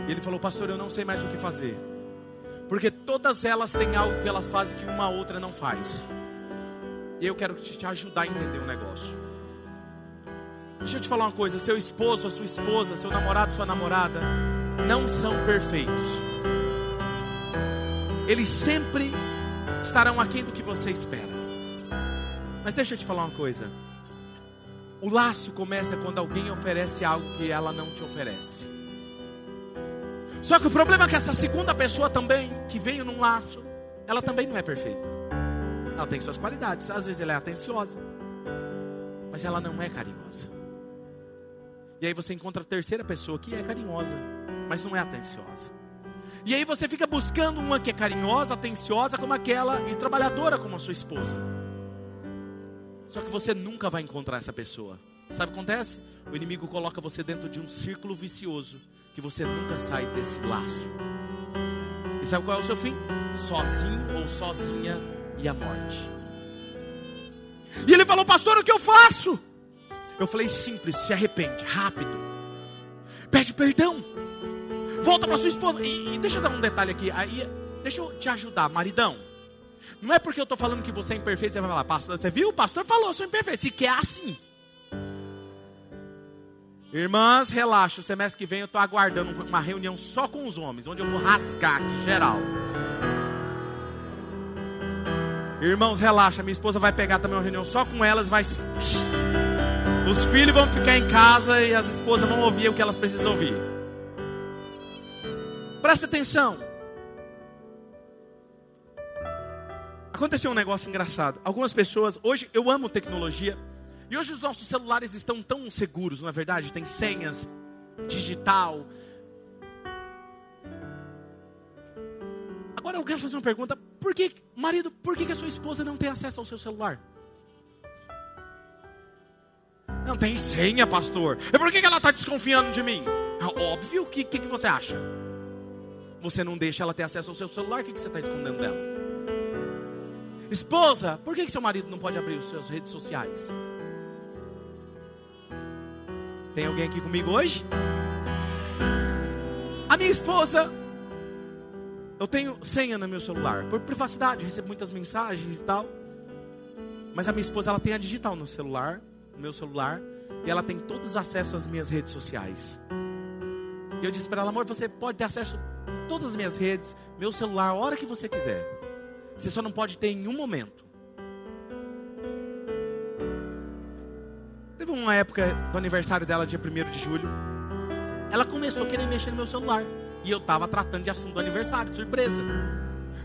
E ele falou, pastor, eu não sei mais o que fazer. Porque todas elas têm algo que elas fazem que uma outra não faz. E eu quero te ajudar a entender o negócio. Deixa eu te falar uma coisa: seu esposo, a sua esposa, seu namorado, sua namorada, não são perfeitos. Eles sempre estarão aquém do que você espera. Mas deixa eu te falar uma coisa. O laço começa quando alguém oferece algo que ela não te oferece. Só que o problema é que essa segunda pessoa também, que veio num laço, ela também não é perfeita. Ela tem suas qualidades. Às vezes ela é atenciosa, mas ela não é carinhosa. E aí você encontra a terceira pessoa que é carinhosa, mas não é atenciosa. E aí você fica buscando uma que é carinhosa, atenciosa, como aquela, e trabalhadora como a sua esposa. Só que você nunca vai encontrar essa pessoa. Sabe o que acontece? O inimigo coloca você dentro de um círculo vicioso que você nunca sai desse laço. E sabe qual é o seu fim? Sozinho ou sozinha e a morte. E ele falou, pastor, o que eu faço? Eu falei, simples, se arrepende, rápido. Pede perdão. Volta para sua esposa. E, e, deixa eu dar um detalhe aqui. Aí, deixa eu te ajudar, maridão. Não é porque eu estou falando que você é imperfeito, você vai falar, pastor, você viu? O pastor falou, eu sou imperfeito. Se quer assim. Irmãs, relaxa. O semestre que vem eu estou aguardando uma reunião só com os homens, onde eu vou rasgar aqui, geral. Irmãos, relaxa. Minha esposa vai pegar também uma reunião só com elas, vai. Os filhos vão ficar em casa e as esposas vão ouvir o que elas precisam ouvir. Presta atenção. Aconteceu um negócio engraçado. Algumas pessoas, hoje eu amo tecnologia. E hoje os nossos celulares estão tão seguros, não é verdade? Tem senhas, digital. Agora eu quero fazer uma pergunta: por que, marido, por que, que a sua esposa não tem acesso ao seu celular? Não tem senha, pastor. E por que, que ela está desconfiando de mim? É óbvio, o que, que, que, você acha? Você não deixa ela ter acesso ao seu celular, o que, que você está escondendo dela? Esposa, por que, que seu marido não pode abrir as suas redes sociais? Tem alguém aqui comigo hoje? A minha esposa, eu tenho senha no meu celular, por privacidade, recebo muitas mensagens e tal. Mas a minha esposa, ela tem a digital no celular, no meu celular, e ela tem todos os acessos às minhas redes sociais. E eu disse para ela, amor, você pode ter acesso a todas as minhas redes, meu celular, a hora que você quiser. Você só não pode ter em um momento. Teve uma época do aniversário dela, dia 1 de julho. Ela começou a querer mexer no meu celular. E eu estava tratando de assunto do aniversário, surpresa.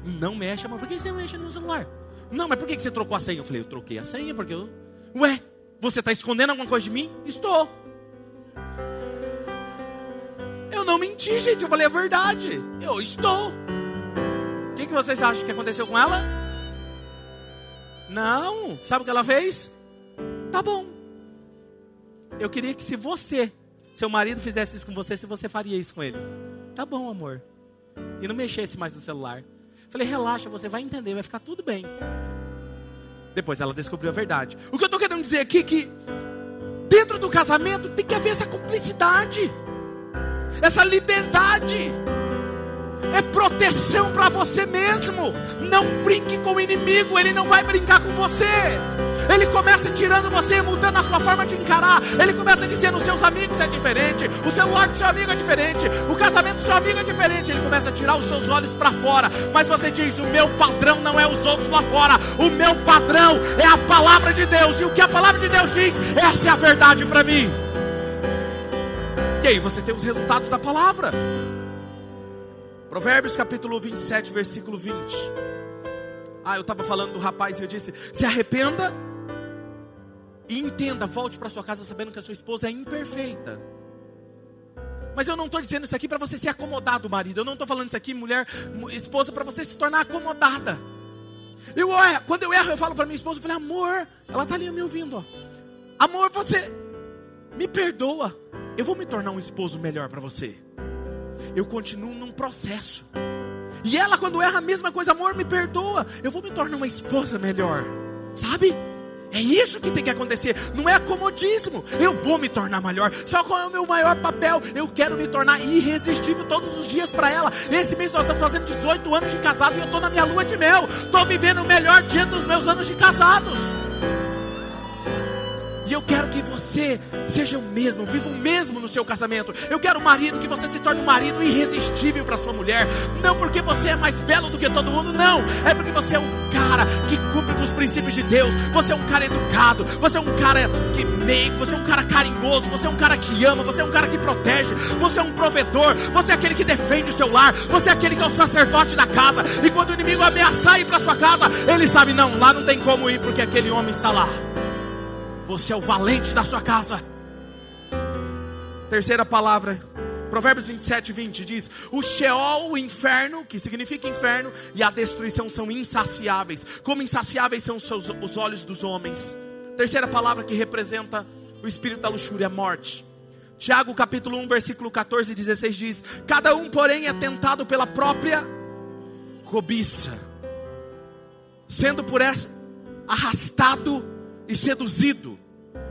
Não mexe, amor. Por que você mexe no meu celular? Não, mas por que você trocou a senha? Eu falei, eu troquei a senha porque eu. Ué, você está escondendo alguma coisa de mim? Estou. Eu não menti, gente. Eu falei a verdade. Eu estou. O que, que vocês acham que aconteceu com ela? Não. Sabe o que ela fez? Tá bom. Eu queria que se você, seu marido fizesse isso com você, se você faria isso com ele. Tá bom, amor. E não mexesse mais no celular. Falei, relaxa, você vai entender, vai ficar tudo bem. Depois ela descobriu a verdade. O que eu estou querendo dizer aqui é que dentro do casamento tem que haver essa cumplicidade, essa liberdade é proteção para você mesmo. Não brinque com o inimigo, ele não vai brincar com você. Ele começa tirando você, mudando a sua forma de encarar. Ele começa dizendo: os seus amigos é diferente, o celular do seu amigo é diferente, o casamento do seu amigo é diferente. Ele começa a tirar os seus olhos para fora. Mas você diz: o meu padrão não é os outros lá fora, o meu padrão é a palavra de Deus. E o que a palavra de Deus diz, essa é a verdade para mim. aí você tem os resultados da palavra. Provérbios capítulo 27, versículo 20. Ah, eu estava falando do rapaz e eu disse: se arrependa e entenda, volte para sua casa sabendo que a sua esposa é imperfeita. Mas eu não estou dizendo isso aqui para você se acomodar do marido. Eu não estou falando isso aqui, mulher, esposa, para você se tornar acomodada. Eu erro, quando eu erro, eu falo para minha esposa, eu falei, amor, ela está ali me ouvindo, ó. Amor, você me perdoa. Eu vou me tornar um esposo melhor para você. Eu continuo num processo. E ela, quando erra a mesma coisa, amor, me perdoa. Eu vou me tornar uma esposa melhor. Sabe? É isso que tem que acontecer, não é acomodismo. Eu vou me tornar melhor. Só qual é o meu maior papel? Eu quero me tornar irresistível todos os dias para ela. Esse mês nós estamos fazendo 18 anos de casado e eu estou na minha lua de mel. Estou vivendo o melhor dia dos meus anos de casados. Eu quero que você seja o mesmo, viva o mesmo no seu casamento. Eu quero marido que você se torne um marido irresistível para sua mulher. Não porque você é mais belo do que todo mundo, não. É porque você é um cara que cumpre com os princípios de Deus. Você é um cara educado. Você é um cara que meio. Você é um cara carinhoso. Você é um cara que ama. Você é um cara que protege. Você é um provedor. Você é aquele que defende o seu lar. Você é aquele que é o sacerdote da casa. E quando o inimigo ameaçar ir para sua casa, ele sabe: não, lá não tem como ir porque aquele homem está lá. Você é o valente da sua casa. Terceira palavra, Provérbios 27, 20 diz: O Sheol, o inferno, que significa inferno, e a destruição são insaciáveis. Como insaciáveis são os, seus, os olhos dos homens. Terceira palavra que representa o espírito da luxúria, a morte. Tiago capítulo 1, versículo 14 e 16 diz: Cada um, porém, é tentado pela própria cobiça, sendo por essa arrastado e seduzido.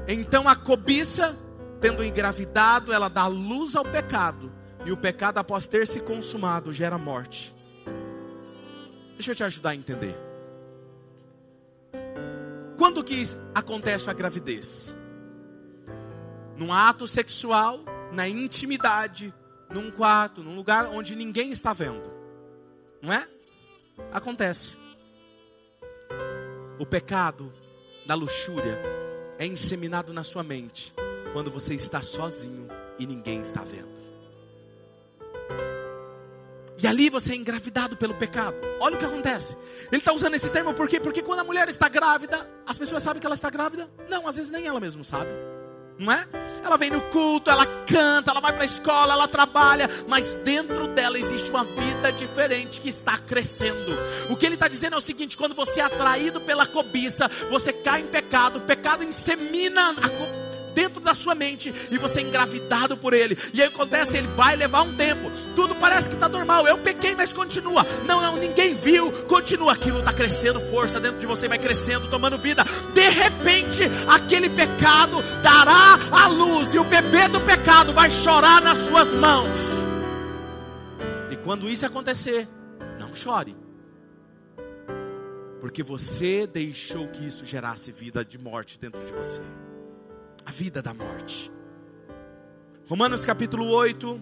Então a cobiça, tendo engravidado, ela dá luz ao pecado, e o pecado, após ter se consumado, gera morte. Deixa eu te ajudar a entender. Quando que acontece a gravidez? Num ato sexual, na intimidade, num quarto, num lugar onde ninguém está vendo. Não é? Acontece. O pecado da luxúria é inseminado na sua mente quando você está sozinho e ninguém está vendo. E ali você é engravidado pelo pecado. Olha o que acontece. Ele está usando esse termo por quê? Porque quando a mulher está grávida, as pessoas sabem que ela está grávida? Não, às vezes nem ela mesma sabe não é? Ela vem no culto, ela canta, ela vai para a escola, ela trabalha, mas dentro dela existe uma vida diferente que está crescendo. O que ele está dizendo é o seguinte: quando você é atraído pela cobiça, você cai em pecado, o pecado insemina a cobiça dentro da sua mente e você é engravidado por ele. E aí acontece, ele vai levar um tempo. Tudo parece que está normal. Eu pequei, mas continua. Não, não, ninguém viu. Continua aquilo, está crescendo força dentro de você, vai crescendo, tomando vida. De repente, aquele pecado dará a luz e o bebê do pecado vai chorar nas suas mãos. E quando isso acontecer, não chore. Porque você deixou que isso gerasse vida de morte dentro de você a vida da morte. Romanos capítulo 8,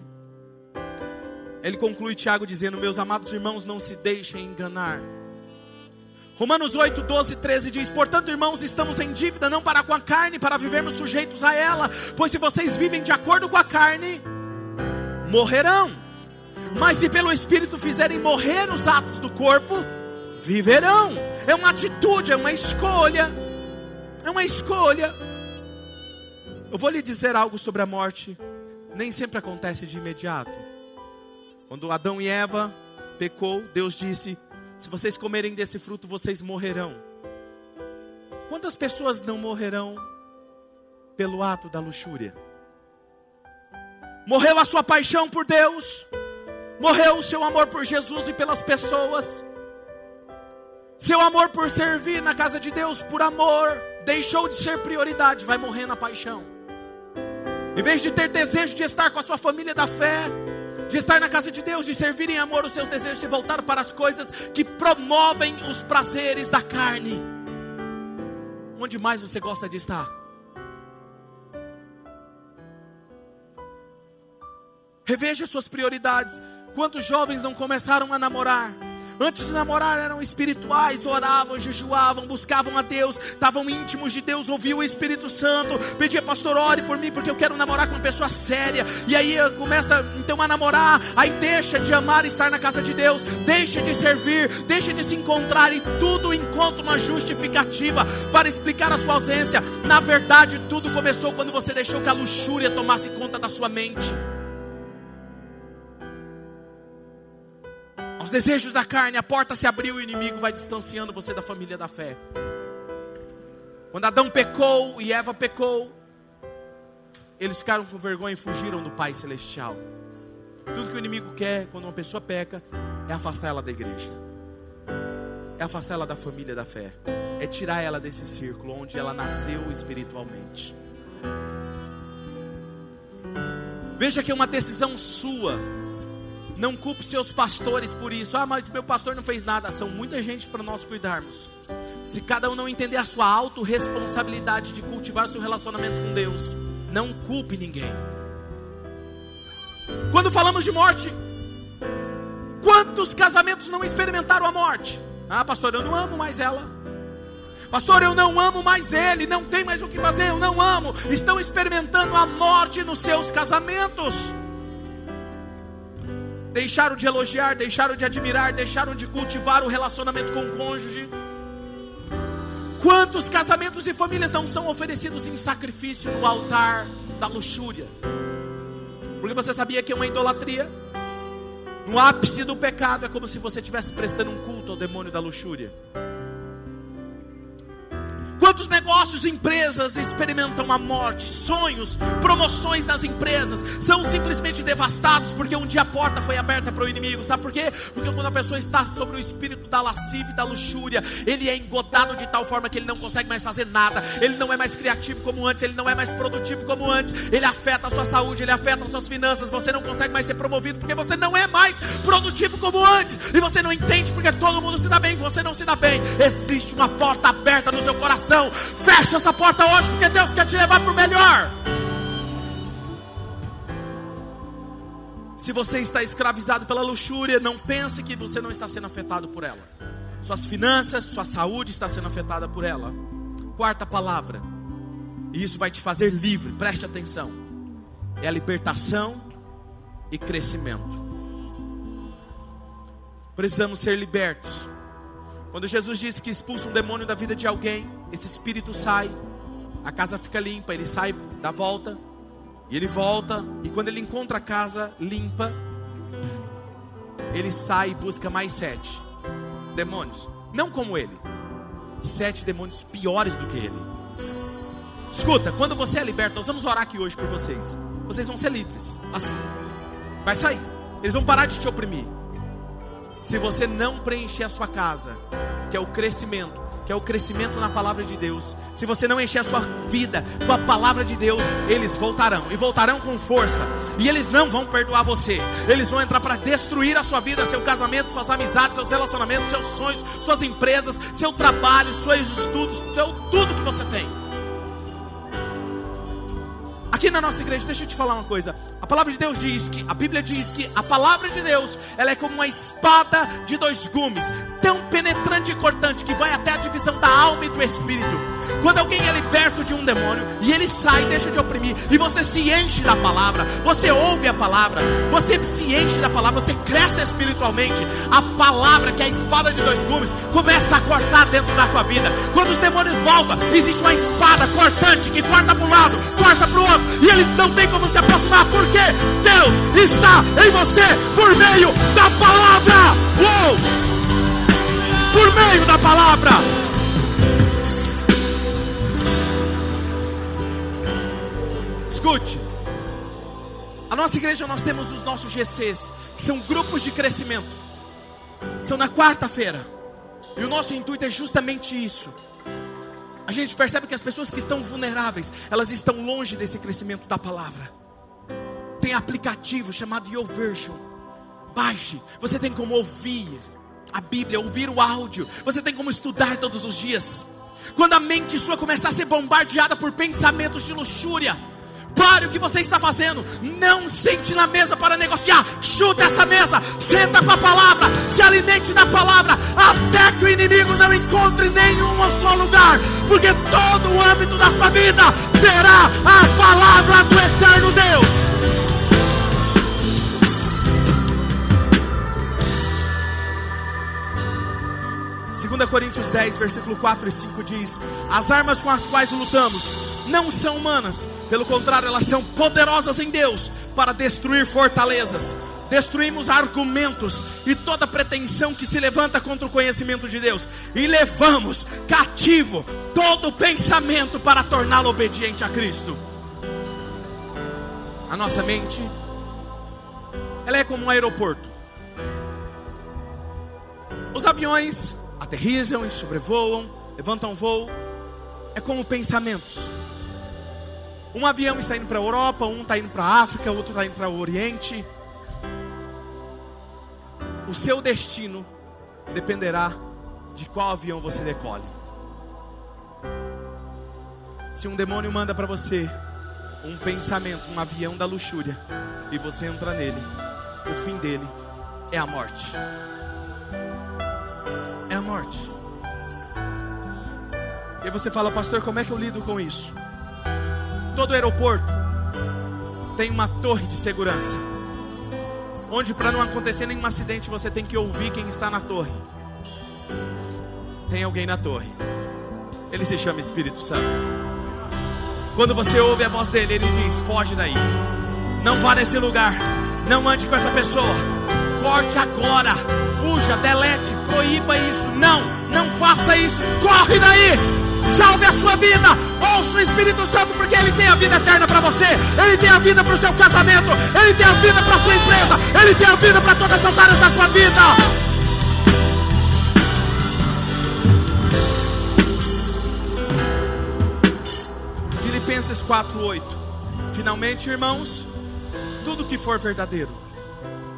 ele conclui Tiago dizendo: Meus amados irmãos, não se deixem enganar. Romanos 8, 12 13 diz: Portanto, irmãos, estamos em dívida não para com a carne, para vivermos sujeitos a ela, pois se vocês vivem de acordo com a carne, morrerão. Mas se pelo Espírito fizerem morrer os atos do corpo, viverão. É uma atitude, é uma escolha. É uma escolha. Eu vou lhe dizer algo sobre a morte, nem sempre acontece de imediato. Quando Adão e Eva pecou, Deus disse: Se vocês comerem desse fruto, vocês morrerão. Quantas pessoas não morrerão pelo ato da luxúria? Morreu a sua paixão por Deus, morreu o seu amor por Jesus e pelas pessoas, seu amor por servir na casa de Deus, por amor, deixou de ser prioridade, vai morrer na paixão. Em vez de ter desejo de estar com a sua família da fé, de estar na casa de Deus, de servir em amor os seus desejos, de voltar para as coisas que promovem os prazeres da carne. Onde mais você gosta de estar? Reveja suas prioridades. Quantos jovens não começaram a namorar? Antes de namorar eram espirituais, oravam, jejuavam, buscavam a Deus, estavam íntimos de Deus, ouviam o Espírito Santo, pedia pastor, ore por mim, porque eu quero namorar com uma pessoa séria. E aí começa então a namorar, aí deixa de amar estar na casa de Deus, deixa de servir, deixa de se encontrar e tudo encontra uma justificativa para explicar a sua ausência. Na verdade, tudo começou quando você deixou que a luxúria tomasse conta da sua mente. Os desejos da carne, a porta se abriu e o inimigo vai distanciando você da família da fé. Quando Adão pecou e Eva pecou, eles ficaram com vergonha e fugiram do Pai Celestial. Tudo que o inimigo quer quando uma pessoa peca é afastar ela da igreja, é afastar ela da família da fé, é tirar ela desse círculo onde ela nasceu espiritualmente. Veja que é uma decisão sua não culpe seus pastores por isso. Ah, mas meu pastor não fez nada. São muita gente para nós cuidarmos. Se cada um não entender a sua autorresponsabilidade de cultivar seu relacionamento com Deus, não culpe ninguém. Quando falamos de morte, quantos casamentos não experimentaram a morte? Ah, pastor, eu não amo mais ela. Pastor, eu não amo mais ele, não tem mais o que fazer, eu não amo. Estão experimentando a morte nos seus casamentos deixaram de elogiar, deixaram de admirar, deixaram de cultivar o relacionamento com o cônjuge. Quantos casamentos e famílias não são oferecidos em sacrifício no altar da luxúria? Porque você sabia que é uma idolatria? No ápice do pecado é como se você estivesse prestando um culto ao demônio da luxúria. Quantos negócios, empresas experimentam a morte, sonhos, promoções nas empresas são simplesmente devastados porque um dia a porta foi aberta para o inimigo. Sabe por quê? Porque quando a pessoa está sobre o espírito da lascívia e da luxúria, ele é engodado de tal forma que ele não consegue mais fazer nada, ele não é mais criativo como antes, ele não é mais produtivo como antes, ele afeta a sua saúde, ele afeta as suas finanças, você não consegue mais ser promovido porque você não é mais produtivo como antes, e você não entende porque todo mundo se dá bem, você não se dá bem. Existe uma porta aberta no seu coração coração. Fecha essa porta hoje, porque Deus quer te levar para o melhor. Se você está escravizado pela luxúria, não pense que você não está sendo afetado por ela. Suas finanças, sua saúde está sendo afetada por ela. Quarta palavra, e isso vai te fazer livre, preste atenção. É a libertação e crescimento. Precisamos ser libertos quando Jesus disse que expulsa um demônio da vida de alguém, esse espírito sai, a casa fica limpa, ele sai da volta, e ele volta, e quando ele encontra a casa limpa, ele sai e busca mais sete demônios, não como ele, sete demônios piores do que ele. Escuta, quando você é liberto, nós vamos orar aqui hoje por vocês. Vocês vão ser livres, assim. Vai sair. Eles vão parar de te oprimir. Se você não preencher a sua casa, que é o crescimento, que é o crescimento na palavra de Deus. Se você não encher a sua vida com a palavra de Deus, eles voltarão e voltarão com força. E eles não vão perdoar você. Eles vão entrar para destruir a sua vida, seu casamento, suas amizades, seus relacionamentos, seus sonhos, suas empresas, seu trabalho, seus estudos, seu, tudo que você tem. Aqui na nossa igreja, deixa eu te falar uma coisa. A palavra de Deus diz que, a Bíblia diz que a palavra de Deus, ela é como uma espada de dois gumes, tão penetrante e cortante que vai até a divisão da alma e do espírito quando alguém é liberto de um demônio e ele sai, deixa de oprimir, e você se enche da palavra, você ouve a palavra, você se enche da palavra, você cresce espiritualmente, a palavra, que é a espada de dois gumes, começa a cortar dentro da sua vida. Quando os demônios voltam, existe uma espada cortante que corta para um lado, corta para o outro, e eles não têm como se aproximar, porque Deus está em você por meio da palavra. Uou! Por meio da palavra. Escute. A nossa igreja nós temos os nossos GCs, que são grupos de crescimento. São na quarta-feira. E o nosso intuito é justamente isso. A gente percebe que as pessoas que estão vulneráveis, elas estão longe desse crescimento da palavra. Tem aplicativo chamado YouVersion. Baixe. Você tem como ouvir a Bíblia, ouvir o áudio. Você tem como estudar todos os dias. Quando a mente sua começar a ser bombardeada por pensamentos de luxúria, Pare o que você está fazendo. Não sente na mesa para negociar. Chuta essa mesa. Senta com a palavra. Se alimente da palavra. Até que o inimigo não encontre nenhum só lugar. Porque todo o âmbito da sua vida terá a palavra do eterno Deus. 2 Coríntios 10, versículo 4 e 5 diz: As armas com as quais lutamos não são humanas, pelo contrário, elas são poderosas em Deus para destruir fortalezas. Destruímos argumentos e toda pretensão que se levanta contra o conhecimento de Deus, e levamos cativo todo pensamento para torná-lo obediente a Cristo. A nossa mente, ela é como um aeroporto. Os aviões aterrizam e sobrevoam, levantam voo. É como pensamentos. Um avião está indo para a Europa, um está indo para a África, outro está indo para o Oriente. O seu destino dependerá de qual avião você decolhe. Se um demônio manda para você um pensamento, um avião da luxúria, e você entra nele, o fim dele é a morte é a morte. E você fala, pastor, como é que eu lido com isso? Todo aeroporto tem uma torre de segurança, onde para não acontecer nenhum acidente você tem que ouvir quem está na torre. Tem alguém na torre. Ele se chama Espírito Santo. Quando você ouve a voz dele, ele diz: Foge daí. Não vá nesse lugar. Não ande com essa pessoa. Corte agora fuja, delete, proíba isso. Não, não faça isso. Corre daí. Salve a sua vida. Ouça o Espírito Santo, porque Ele tem a vida eterna para você. Ele tem a vida para o seu casamento. Ele tem a vida para a sua empresa. Ele tem a vida para todas as áreas da sua vida. Filipenses 4:8. Finalmente, irmãos, tudo que for verdadeiro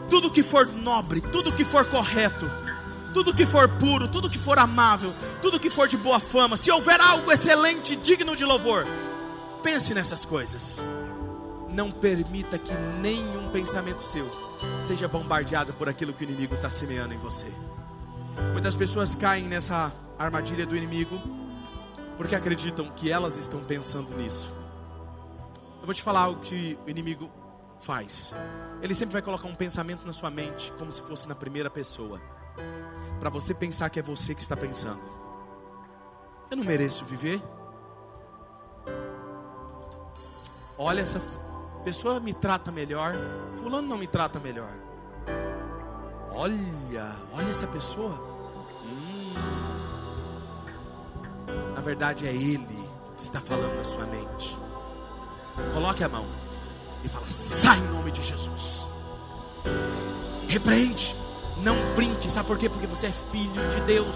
tudo que for nobre, tudo que for correto, tudo que for puro, tudo que for amável, tudo que for de boa fama, se houver algo excelente, digno de louvor, pense nessas coisas. Não permita que nenhum pensamento seu seja bombardeado por aquilo que o inimigo está semeando em você. Muitas pessoas caem nessa armadilha do inimigo porque acreditam que elas estão pensando nisso. Eu vou te falar algo que o inimigo faz. Ele sempre vai colocar um pensamento na sua mente, como se fosse na primeira pessoa, para você pensar que é você que está pensando. Eu não mereço viver. Olha, essa pessoa me trata melhor, Fulano não me trata melhor. Olha, olha essa pessoa. Hum. Na verdade, é Ele que está falando na sua mente. Coloque a mão e fala: sai em nome de Jesus. Repreende, não brinque, sabe por quê? Porque você é filho de Deus.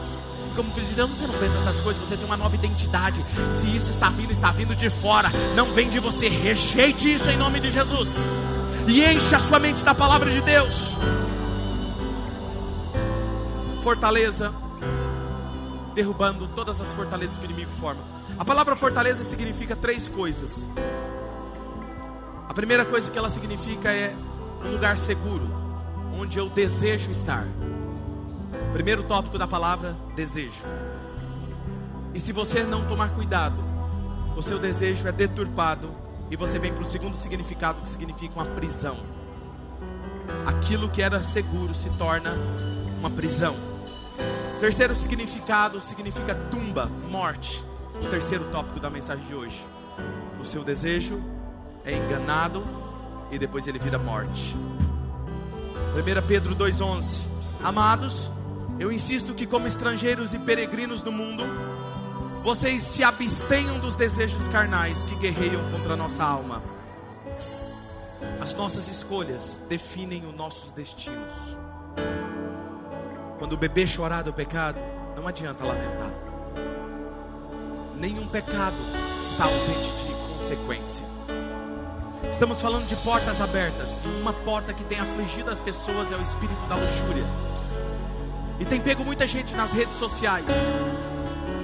Como filho de Deus, você não pensa essas coisas, você tem uma nova identidade. Se isso está vindo, está vindo de fora, não vem de você. Rejeite isso em nome de Jesus. E enche a sua mente da palavra de Deus. Fortaleza, derrubando todas as fortalezas que o inimigo forma. A palavra fortaleza significa três coisas. A primeira coisa que ela significa é um lugar seguro, onde eu desejo estar. Primeiro tópico da palavra, desejo. E se você não tomar cuidado, o seu desejo é deturpado e você vem para o segundo significado, que significa uma prisão. Aquilo que era seguro se torna uma prisão. Terceiro significado significa tumba, morte. O terceiro tópico da mensagem de hoje. O seu desejo é enganado e depois ele vira morte. 1 Pedro 2,11 Amados, eu insisto que, como estrangeiros e peregrinos no mundo, vocês se abstenham dos desejos carnais que guerreiam contra a nossa alma. As nossas escolhas definem os nossos destinos. Quando o bebê chorar do pecado, não adianta lamentar. Nenhum pecado está ausente de consequência. Estamos falando de portas abertas. E uma porta que tem afligido as pessoas é o espírito da luxúria. E tem pego muita gente nas redes sociais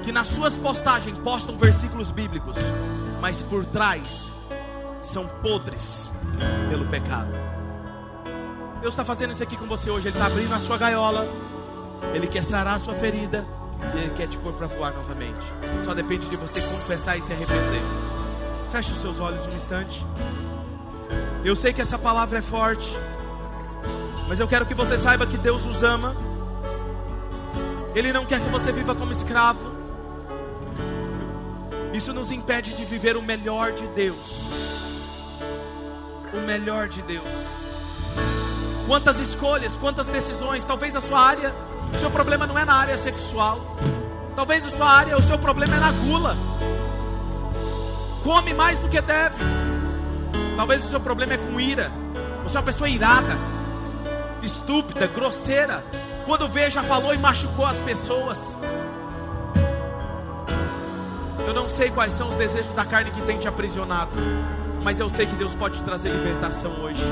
que nas suas postagens postam versículos bíblicos, mas por trás são podres pelo pecado. Deus está fazendo isso aqui com você hoje. Ele está abrindo a sua gaiola. Ele quer sarar a sua ferida. E Ele quer te pôr para voar novamente. Só depende de você confessar e se arrepender. Feche os seus olhos um instante. Eu sei que essa palavra é forte. Mas eu quero que você saiba que Deus os ama. Ele não quer que você viva como escravo. Isso nos impede de viver o melhor de Deus. O melhor de Deus. Quantas escolhas, quantas decisões, talvez a sua área, o seu problema não é na área sexual. Talvez a sua área, o seu problema é na gula. Come mais do que deve. Talvez o seu problema é com ira. Você é uma pessoa irada, estúpida, grosseira. Quando vê, já falou e machucou as pessoas. Eu não sei quais são os desejos da carne que tem te aprisionado, mas eu sei que Deus pode te trazer libertação hoje.